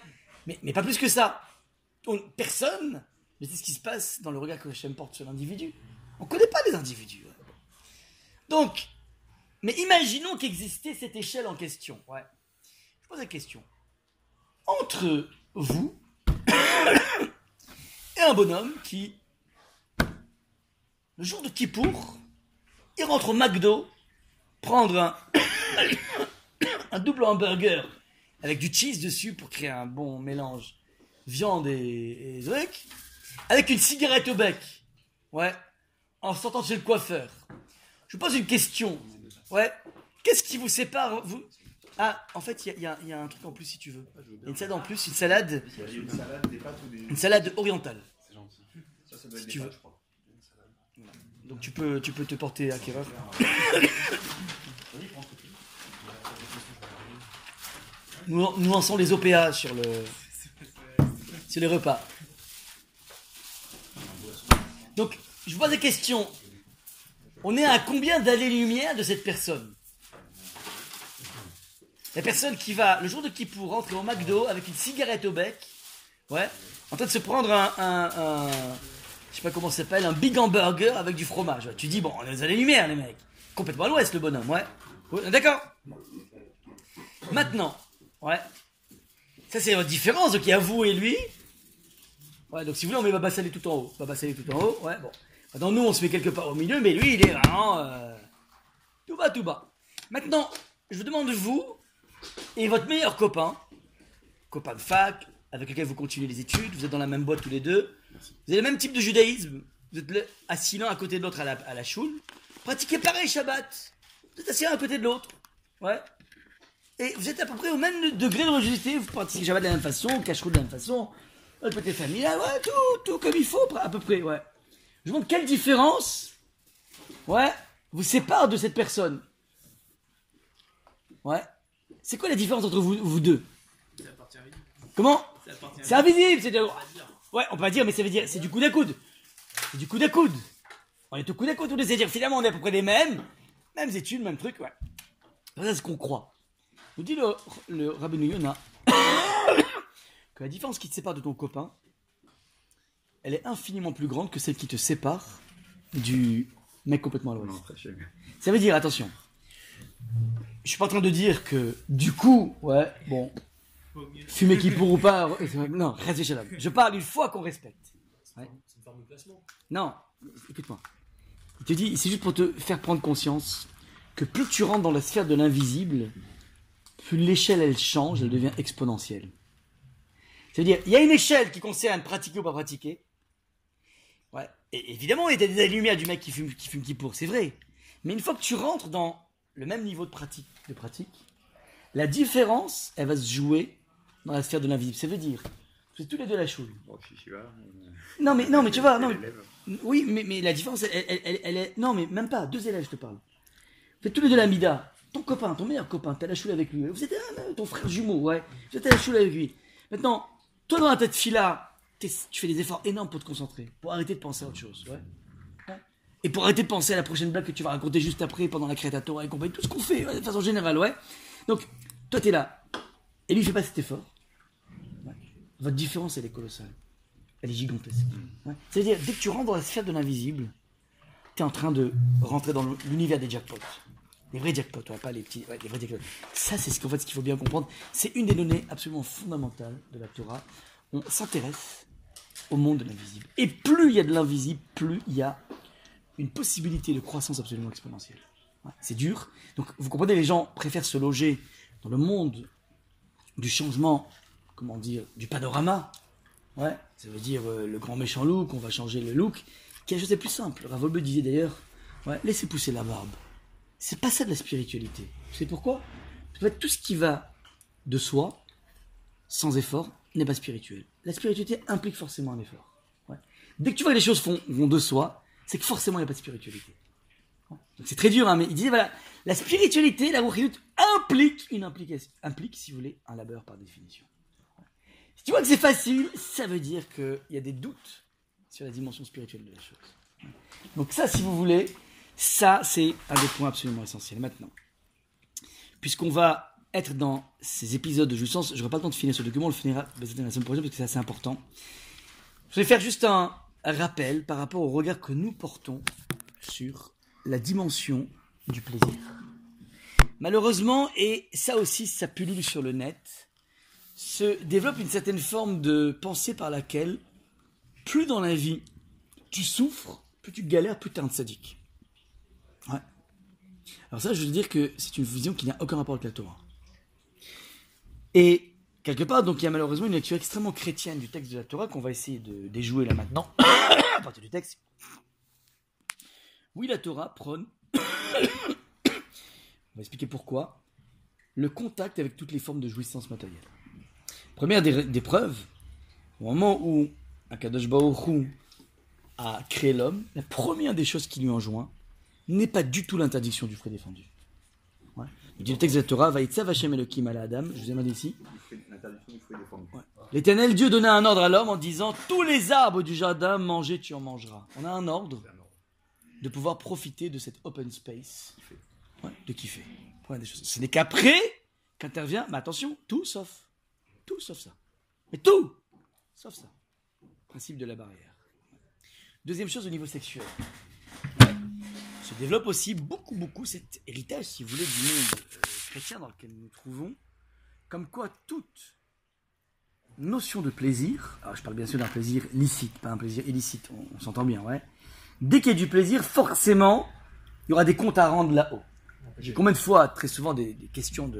Mais, mais pas plus que ça. On- personne ne sait ce qui se passe dans le regard que Hachem porte sur l'individu. On ne connaît pas les individus. ouais. Donc, mais imaginons qu'existait cette échelle en question. Ouais. Je pose la question. Entre vous et un bonhomme qui, le jour de Kippour, il rentre au McDo, prendre un, un double hamburger avec du cheese dessus pour créer un bon mélange viande et, et trucs, avec une cigarette au bec. Ouais. En sortant de chez le coiffeur. Je vous pose une question. Ouais. Qu'est-ce qui vous sépare vous? Ah, en fait, il y a- y, y un truc en plus si tu veux. Une salade en plus, une salade, Une salade, des pâtes ou des. une salade orientale. Ça, ça doit être Si des tu pâtes, veux. je crois. Donc tu peux, tu peux te porter acquéreur. Nous, nous lançons les OPA sur le, sur les repas. Donc, je vous pose des questions. On est à combien d'années-lumière de cette personne? La personne qui va, le jour de Kippour, rentrer au McDo avec une cigarette au bec, ouais, en train de se prendre un- je sais pas comment ça s'appelle, un big hamburger avec du fromage. Tu dis, bon, on est aux années-lumière, les mecs. Complètement à l'ouest, le bonhomme, ouais. Ouais, D'accord Maintenant, ouais. Ça, c'est votre différence, donc il y a vous et lui. Ouais, donc si vous voulez, on met Baba Salé tout en haut. Baba Salé tout en haut, ouais, bon. Maintenant, nous, on se met quelque part au milieu, mais lui, il est vraiment euh, tout bas, tout bas. Maintenant, je vous demande, vous et votre meilleur copain, copain de fac, avec lequel vous continuez les études, vous êtes dans la même boîte tous les deux, vous avez le même type de judaïsme, vous êtes le- assis l'un à côté de l'autre à la, à la choule, pratiquez pareil Shabbat, vous êtes assis l'un à côté de l'autre, ouais. Et vous êtes à peu près au même degré de religiosité, vous pratiquez Shabbat de la même façon, cache de la même façon, le côté familial, ouais, tout, tout comme il faut, à peu près, ouais. Je vous demande quelle différence, ouais, vous sépare de cette personne. Ouais. C'est quoi la différence entre vous, vous deux? C'est la partie invisible. Comment? C'est la partie C'est invisible, c'est de... Ouais, on peut pas dire, mais ça veut dire, c'est du coude à coude. C'est du coude à coude. On est au coude à coude, tous les c'est-à-dire finalement on est à peu près les mêmes, mêmes études, même truc, ouais. Voilà ce qu'on croit. Nous dit le, le rabbin Yona que la différence qui te sépare de ton copain, elle est infiniment plus grande que celle qui te sépare du mec complètement à l'ouest. Ça, veut dire, attention, je suis pas en train de dire que, du coup, ouais, bon. Fumer qui pour ou pas, non, reste chez Je parle une fois qu'on respecte. Ouais. C'est une forme de placement. Non, écoute-moi. Il te dit, c'est juste pour te faire prendre conscience que plus tu rentres dans la sphère de l'invisible, plus l'échelle elle change, elle devient exponentielle. C'est-à-dire, il y a une échelle qui concerne pratiquer ou pas pratiquer. Ouais. Et évidemment, il y a des lumières du mec qui fume qui fume qui pour, c'est vrai. Mais une fois que tu rentres dans le même niveau de pratique, de pratique, la différence, elle va se jouer dans la sphère de l'invisible. Ça veut dire, vous êtes tous les deux la choule. Bon, si tu vas. Non mais non mais tu vois, non mais oui, mais, mais la différence, elle, elle- elle- elle est. Non, mais même pas. Deux élèves, je te parle. Vous êtes tous les deux la mida. Ton copain, ton meilleur copain, t'as la choule avec lui. Vous êtes un, ton frère jumeau, ouais. Vous êtes à la choule avec lui. Maintenant, toi dans la tête fila, tu fais des efforts énormes pour te concentrer, pour arrêter de penser à autre chose, ouais. Ouais. Et pour arrêter de penser à la prochaine blague que tu vas raconter juste après, pendant la créateur et compagnie, tout ce qu'on fait, ouais, de façon générale, ouais. Donc, toi t'es là. Et lui, il fait pas cet effort. Votre différence, elle est colossale. Elle est gigantesque. Ouais. C'est-à-dire, dès que tu rentres dans la sphère de l'invisible, tu es en train de rentrer dans l'univers des jackpots. Les vrais jackpots, ouais, pas les petits, ouais, les vrais jackpots. Ça, c'est ce qu'en fait, ce qu'il faut bien comprendre. C'est une des données absolument fondamentales de la Torah. On s'intéresse au monde de l'invisible. Et plus il y a de l'invisible, plus il y a une possibilité de croissance absolument exponentielle. C'est dur. Donc, vous comprenez, les gens préfèrent se loger dans le monde du changement, comment dire, du panorama, Ouais, ça veut dire euh, le grand méchant look, on va changer le look. Quelque chose de plus simple. Ravolbe disait d'ailleurs, ouais, laissez pousser la barbe. C'est pas ça de la spiritualité. Savez pourquoi? Tout ce qui va de soi, sans effort, n'est pas spirituel. La spiritualité implique forcément un effort. Dès que tu vois que les choses font, vont de soi, c'est que forcément il n'y a pas de spiritualité. C'est très dur, hein, mais il disait voilà, la spiritualité, la rouchidut, implique une implication, implique, si vous voulez, un labeur par définition. Si tu vois que c'est facile, ça veut dire qu'il y a des doutes sur la dimension spirituelle de la chose. Donc ça, si vous voulez, ça, c'est un des points absolument essentiels. Maintenant, puisqu'on va être dans ces épisodes de jouissance, je n'aurai pas le temps de finir ce document, on le finira la semaine prochaine parce que c'est assez important. Je vais faire juste un rappel par rapport au regard que nous portons sur la dimension du plaisir. Malheureusement, et ça aussi, ça pullule sur le net, se développe une certaine forme de pensée par laquelle, plus dans la vie tu souffres, plus tu galères, plus tu es un sadique. Ouais. Alors ça, je veux dire que c'est une vision qui n'a aucun rapport avec la Torah. Et quelque part, donc il y a malheureusement une lecture extrêmement chrétienne du texte de la Torah qu'on va essayer de déjouer là maintenant, à partir du texte. Oui, la Torah prône, on va expliquer pourquoi, le contact avec toutes les formes de jouissance matérielle. Première des, des preuves, au moment où Akadosh Hu a créé l'homme, la première des choses qui lui enjoint n'est pas du tout l'interdiction du fruit défendu. Ouais. Il dit le texte de la Torah, Vaïtzav Hashem Elohim ala Adam, je vous ai demandé ici. L'éternel Dieu donna un ordre à l'homme en disant Tous les arbres du jardin, mangez, tu en mangeras. On a un ordre de pouvoir profiter de cet open space, Ouais, de kiffer. Des choses. Ce n'est qu'après qu'intervient, mais attention, tout sauf. Tout sauf ça. Mais tout sauf ça. Principe de la barrière. Deuxième chose au niveau sexuel. Se développe aussi beaucoup, beaucoup cet héritage, si vous voulez, du monde euh, chrétien dans lequel nous nous trouvons. Comme quoi toute notion de plaisir, alors je parle bien sûr d'un plaisir licite, pas un plaisir illicite, on, s'entend bien, ouais. Dès qu'il y a du plaisir, forcément, il y aura des comptes à rendre là-haut. J'ai combien de fois, très souvent, des, questions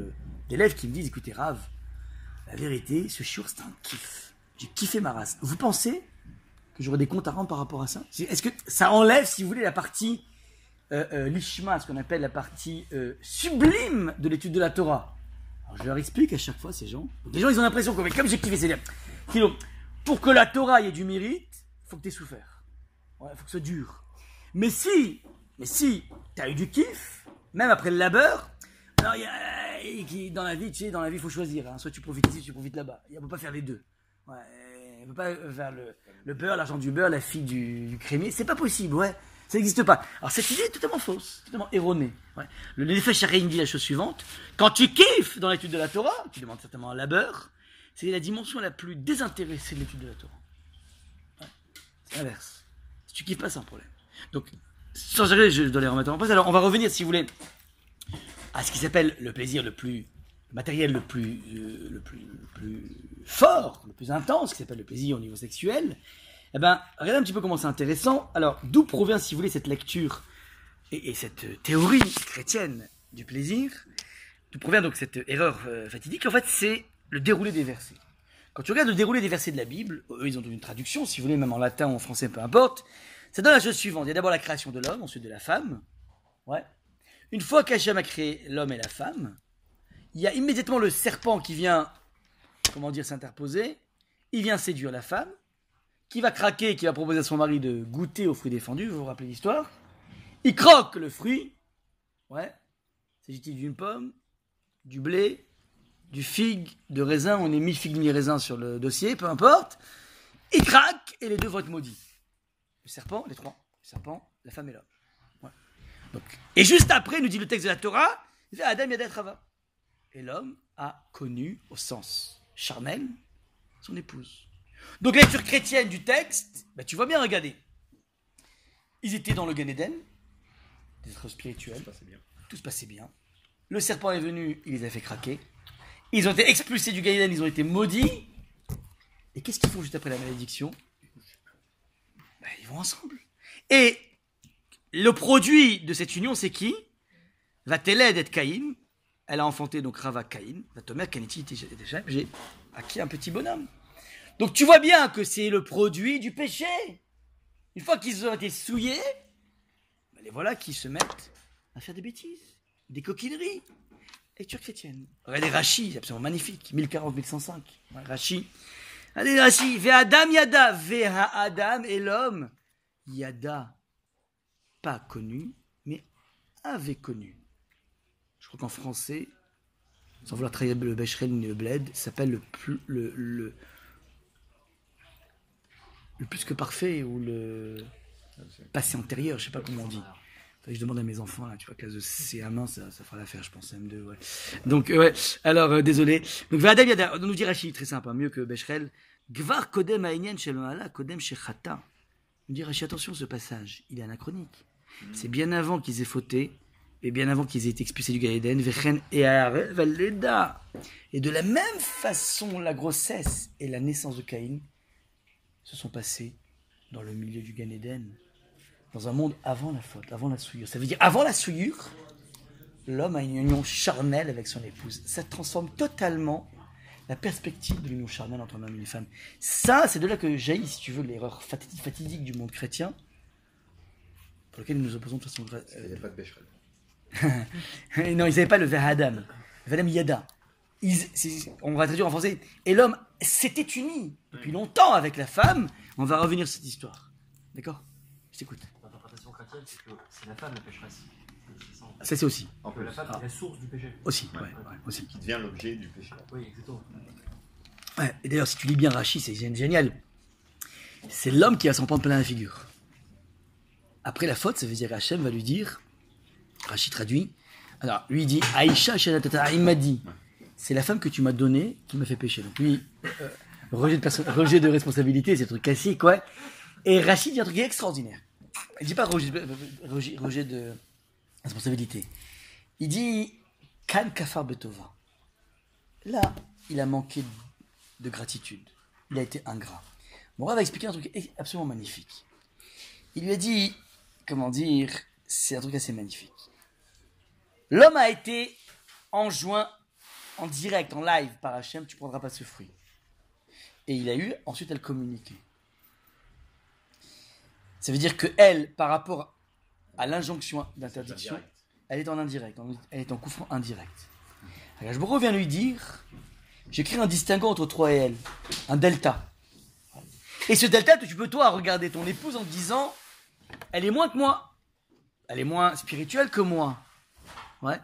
d'élèves qui me disent, écoutez, Rav, la vérité, ce chiour, c'est un kiff. J'ai kiffé ma race. Vous pensez que j'aurai des comptes à rendre par rapport à ça? Est-ce que ça enlève, si vous voulez, la partie euh, euh, l'ishma, ce qu'on appelle la partie euh, sublime de l'étude de la Torah? Alors, je leur explique à chaque fois, ces gens. Les gens, ils ont l'impression que, comme j'ai kiffé, c'est-à-dire, pour que la Torah ait du mérite, faut que tu aies souffert. Ouais, faut que ce soit dur. Mais si, mais si, tu as eu du kiff, même après le labeur, alors il y a, dans la vie, tu sais, dans la vie, il faut choisir. hein. Soit tu profites ici, soit tu profites là-bas. On peut pas faire les deux. Ouais, on peut pas faire le, beurre, l'argent du beurre, la fille du, du crémier. C'est pas possible, ouais. Ça n'existe pas. Alors cette idée est totalement fausse, totalement erronée. Ouais. Le Nefesh dit la chose suivante. Quand tu kiffes dans l'étude de la Torah, tu demandes certainement un labeur, c'est la dimension la plus désintéressée de l'étude de la Torah. Ouais. C'est l'inverse. Si tu kiffes pas, c'est un problème. Donc, sans arrêter, je dois les remettre en place. Alors, on va revenir, si vous voulez, à ce qui s'appelle le plaisir le plus matériel le plus, euh, le plus, le plus fort, le plus intense, qui s'appelle le plaisir au niveau sexuel. Eh ben, regardez un petit peu comment c'est intéressant. Alors, d'où provient, si vous voulez, cette lecture et, et cette théorie chrétienne du plaisir D'où provient donc cette erreur euh, fatidique? En fait, c'est le déroulé des versets. Quand tu regardes le déroulé des versets de la Bible, eux, ils ont une traduction, si vous voulez, même en latin ou en français, peu importe. Ça donne la chose suivante. Il y a d'abord la création de l'homme, ensuite de la femme. Ouais. Une fois qu'Hachem a créé l'homme et la femme, il y a immédiatement le serpent qui vient, comment dire, s'interposer. Il vient séduire la femme, qui va craquer, qui va proposer à son mari de goûter au fruit défendu. Vous vous rappelez l'histoire? Il croque le fruit. Ouais. S'agit-il d'une pomme, du blé, du figue, de raisin? On est mi figue, mi raisin sur le dossier, peu importe. Il craque et les deux vont être maudits. Le serpent, les trois. Le serpent, la femme et l'homme. Donc, et juste après, nous dit le texte de la Torah, Adam. Et l'homme a connu, au sens charnel, son épouse. Donc lecture chrétienne du texte, bah, tu vois bien, regardez. Ils étaient dans le Gan Eden, des êtres spirituels, bien. tout se passait bien. Le serpent est venu, il les a fait craquer. Ils ont été expulsés du Gan Eden, ils ont été maudits. Et qu'est-ce qu'ils font juste après la malédiction? Bah, Ils vont ensemble. Et le produit de cette union, c'est qui? Va Téled et Caïn. Elle a enfanté donc Rava Caïn. Va Tomer Kaniti Teshem. J'ai acquis un petit bonhomme. Donc tu vois bien que c'est le produit du péché. Une fois qu'ils ont été souillés, ben les voilà qui se mettent à faire des bêtises, des coquineries. Lecture chrétienne. Regardez Rachi, c'est absolument magnifique. 1040-1105. Ouais, Rachi. Allez, Rachi. Ve Adam Yada. Ve Adam et l'homme. Yada. Pas connu, mais avait connu. Je crois qu'en français, sans vouloir trahir le Becherel ni le Bled, s'appelle le plus, le, le, le plus que parfait ou le passé antérieur, je sais pas comment on dit. Je demande à mes enfants, là, tu vois, classe de CM1, ça, ça fera l'affaire, je pense, M2, ouais. Donc, euh, ouais, alors, euh, désolé. Donc, Vadam Yada, nous dit Rachid, très sympa, mieux que Becherel. Gvar Kodem Aïnien Shel Maala, Kodem Shechata. On dit Rachid, attention, ce passage, il est anachronique. C'est bien avant qu'ils aient fauté, et bien avant qu'ils aient été expulsés du Gaïden, et. Et de la même façon, la grossesse et la naissance de Caïn se sont passés dans le milieu du Gan Eden, dans un monde avant la faute, avant la souillure. Ça veut dire avant la souillure, l'homme a une union charnelle avec son épouse. Ça transforme totalement la perspective de l'union charnelle entre un homme et une femme. Ça, c'est de là que jaillit, si tu veux, l'erreur fati- fatidique du monde chrétien, pour lequel nous nous opposons de façon... Il n'y euh, a pas de Bécherel. non, ils n'avaient pas le Vahadam. Vadam Yada. Ils- on va traduire en français. Et l'homme s'était uni depuis longtemps avec la femme. On va revenir sur cette histoire. D'accord? Je t'écoute. L'interprétation chrétienne, c'est que c'est la femme la pécheresse. Ça. c'est aussi. En la femme Ah. est la source du péché. Aussi, ouais, ouais, aussi. qui devient l'objet du péché. Oui, exactement. Ouais, et d'ailleurs, si tu lis bien Rachid, c'est gé- génial. C'est l'homme qui va s'en prendre plein la figure. Après la faute, ça veut dire Hachem va lui dire, Rachid traduit, alors lui il dit, Aïcha il m'a dit, c'est la femme que tu m'as donnée qui m'a fait pécher. Donc lui, euh, rejet, de responsabilité, c'est un truc classique, ouais. Et Rachid dit un truc extraordinaire. Il dit pas rejet, de responsabilité. Il dit, Kan Kafar Betova. Là, il a manqué de gratitude. Il a été ingrat. Mon va expliquer un truc absolument magnifique. Il lui a dit, comment dire, c'est un truc assez magnifique. L'homme a été enjoint en direct, en live par Hachem, tu prendras pas ce fruit. Et il a eu ensuite à le communiquer. Ça veut dire que elle, par rapport à l'injonction d'interdiction, elle est en indirect, elle est en coup franc indirect. Alors, je viens lui dire, J'écris un distinguo entre toi et elle, un delta. Et ce delta, tu peux toi regarder ton épouse en te disant, elle est moins que moi, elle est moins spirituelle que moi. Ouais.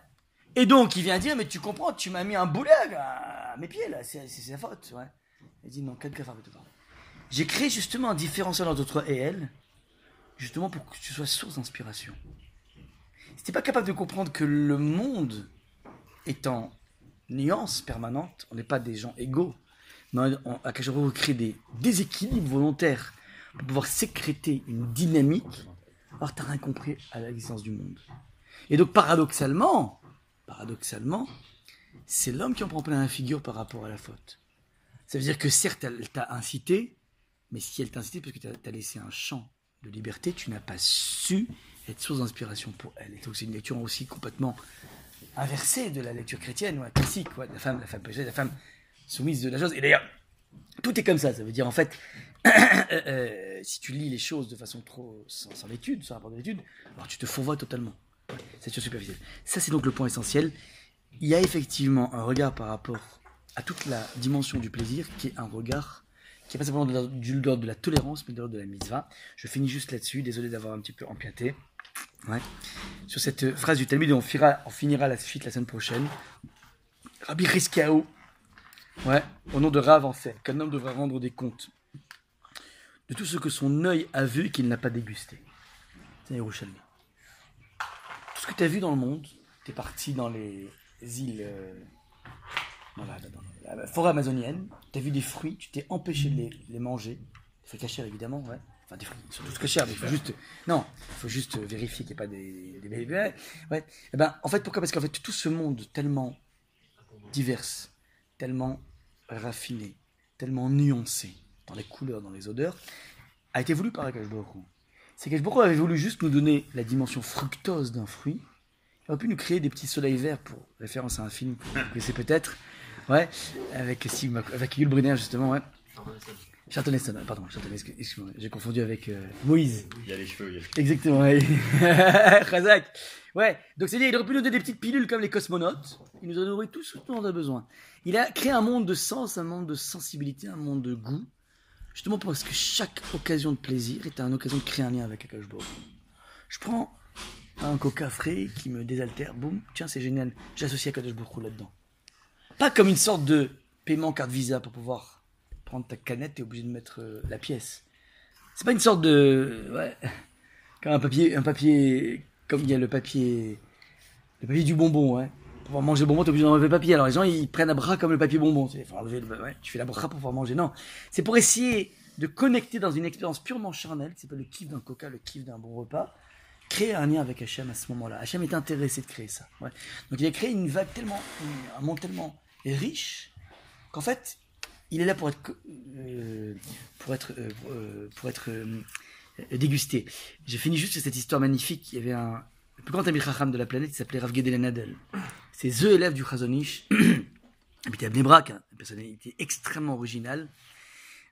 Et donc il vient dire, mais tu comprends, tu m'as mis un boulet à mes pieds là, c'est sa faute. Ouais. Il dit non, quel cafard toi. J'ai créé justement un différentiel entre toi et elle, justement pour que tu sois source d'inspiration. Si t'es pas capable de comprendre que le monde est en nuance permanente, on n'est pas des gens égaux, mais on, à quelque chose, on crée des déséquilibres volontaires pour pouvoir sécréter une dynamique, alors t'as rien compris à l'existence du monde. Et donc paradoxalement, paradoxalement, c'est l'homme qui en prend plein la figure par rapport à la faute. Ça veut dire que certes, elle t'a incité, mais si elle t'a incité parce que tu as laissé un champ de liberté, tu n'as pas su être source d'inspiration pour elle. Et donc c'est une lecture aussi complètement inversée de la lecture chrétienne, ouais, classique, la femme, la femme la femme soumise de la chose. Et d'ailleurs, tout est comme ça. Ça veut dire en fait, euh, euh, si tu lis les choses de façon trop sans, sans l'étude, sans rapport de l'étude, alors tu te fourvoies totalement. C'est sur superficiel. Ça, c'est donc le point essentiel. Il y a effectivement un regard par rapport à toute la dimension du plaisir qui est un regard qui est pas simplement de l'ordre de la tolérance, mais de l'ordre de la mitzvah. Je finis juste là-dessus. Désolé d'avoir un petit peu empiété. Ouais. Sur cette phrase du Talmud, on finira, on finira la suite la semaine prochaine. Rabbi Rizkiaou, ouais, au nom de Rav enseigne qu'un homme devrait rendre des comptes de tout ce que son œil a vu et qu'il n'a pas dégusté. C'est Yerushalmi. Tout ce que tu as vu dans le monde, tu es parti dans les îles, euh, dans, la, forêt amazonienne, tu as vu des fruits, tu t'es empêché de les, manger. Des fruits cachés, évidemment, ouais. Enfin, des fruits, ils sont tous cachés, mais il faut juste. Non, il faut juste vérifier qu'il n'y ait pas des. des- ouais, ouais. Eh ben, en fait, pourquoi? Parce qu'en fait, tout ce monde tellement divers, tellement raffiné, tellement nuancé dans les couleurs, dans les odeurs, a été voulu par Akash. C'est qu'Akash avait voulu juste nous donner la dimension fructose d'un fruit. Il aurait pu nous créer des petits soleils verts pour référence à un film que vous connaissez peut-être. Ouais, avec avec Yul Brynner justement, ouais. Ah, pardon, excuse-moi, j'ai confondu avec euh, Moïse. Il y a les cheveux, il y a les cheveux. Exactement, ouais. Razak. Ouais, donc c'est-à-dire, il aurait pu nous donner des petites pilules comme les cosmonautes. Il nous aurait donné tout ce dont on a besoin. Il a créé un monde de sens, un monde de sensibilité, un monde de goût. Justement parce que chaque occasion de plaisir est une occasion de créer un lien avec Akash. Je prends un coca frais qui me désaltère, boum, tiens, c'est génial. J'associe Akash là-dedans. Pas comme une sorte de paiement carte Visa pour pouvoir prendre ta canette, t'es obligé de mettre euh, la pièce. C'est pas une sorte de. Ouais. Comme un papier, un papier. Comme il y a le papier. Le papier du bonbon, ouais. Pour pouvoir manger le bonbon, t'es obligé d'enlever le papier. Alors les gens, ils prennent à bras comme le papier bonbon. Tu, faut enlever le- ouais, tu fais la bras pour pouvoir manger. Non. C'est pour essayer de connecter dans une expérience purement charnelle, qui s'appelle le kiff d'un coca, le kiff d'un bon repas, créer un lien avec Hachem à ce moment-là. Hachem est intéressé de créer ça. Donc il a créé une vague tellement. un monde tellement riche qu'en fait, il est là pour être. euh, pour être. euh, euh, pour être. dégusté. J'ai fini juste cette histoire magnifique. Il y avait un le plus grand Talmid Chacham de la planète, il s'appelait Rav Gedel Nadel. C'est The élève du Chazonish, habitait à Bnei Brak, hein, une personnalité extrêmement originale.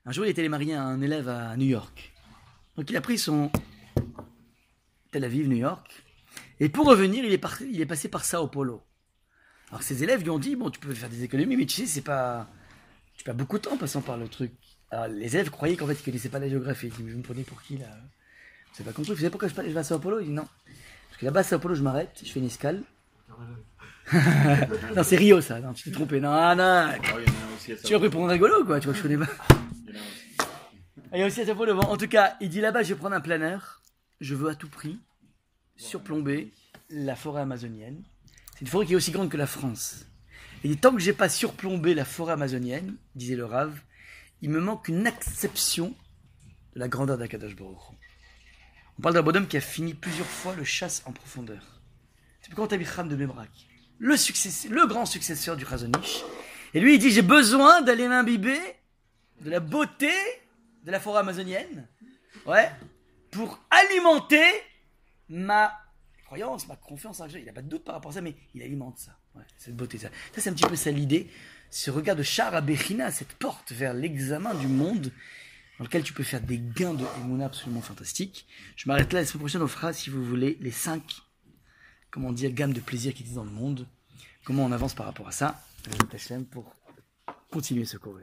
Un jour, il était allé marier un élève à New York. Donc, il a pris son Tel Aviv, New York. Et pour revenir, il est, il est passé par Sao Paulo. Alors, ses élèves lui ont dit Bon, tu peux faire des économies, mais tu sais, c'est pas. Tu perds beaucoup de temps en passant par le truc. Alors, les élèves croyaient qu'en fait, ils connaissaient pas la géographie. Ils disaient Mais vous me prenez pour qui là C'est pas compris. Vous savez pourquoi je, je vais à Sao Paulo? Il dit Non. Parce que là-bas, à Sao Paulo, je m'arrête, je fais une escale. non, c'est Rio, ça. Non, tu t'es trompé. Non, non. Oh, il y en a un aussi à Tu as pris pour un rigolo, quoi. Tu vois, que je connais pas. Il y en a un aussi. Ah, Il y a aussi à Sao Paulo. Bon, en tout cas, il dit là-bas, je vais prendre un planeur. Je veux à tout prix surplomber la forêt amazonienne. C'est une forêt qui est aussi grande que la France. Dit tant que j'ai pas surplombé la forêt amazonienne, disait le Rave, il me manque une acception de la grandeur d'Akadosh Baruch. On parle d'un bonhomme qui a fini plusieurs fois le chasse en profondeur. C'est t'habille Ram de Bebrak. Le, grand successeur du Chazonish. Et lui, il dit J'ai besoin d'aller m'imbiber de la beauté de la forêt amazonienne. Ouais. Pour alimenter ma croyance, ma confiance en. Il n'a pas de doute par rapport à ça, mais il alimente ça. Ouais, cette beauté. Ça, ça c'est un petit peu ça l'idée. Ce regard de Char Abechina, cette porte vers l'examen du monde, dans lequel tu peux faire des gains de Emouna absolument fantastiques. Je m'arrête là. La semaine prochaine, on fera, si vous voulez, les cinq, comment dire, gammes de plaisir qui existent dans le monde. Comment on avance par rapport à ça. Hashem, Pour continuer ce cours.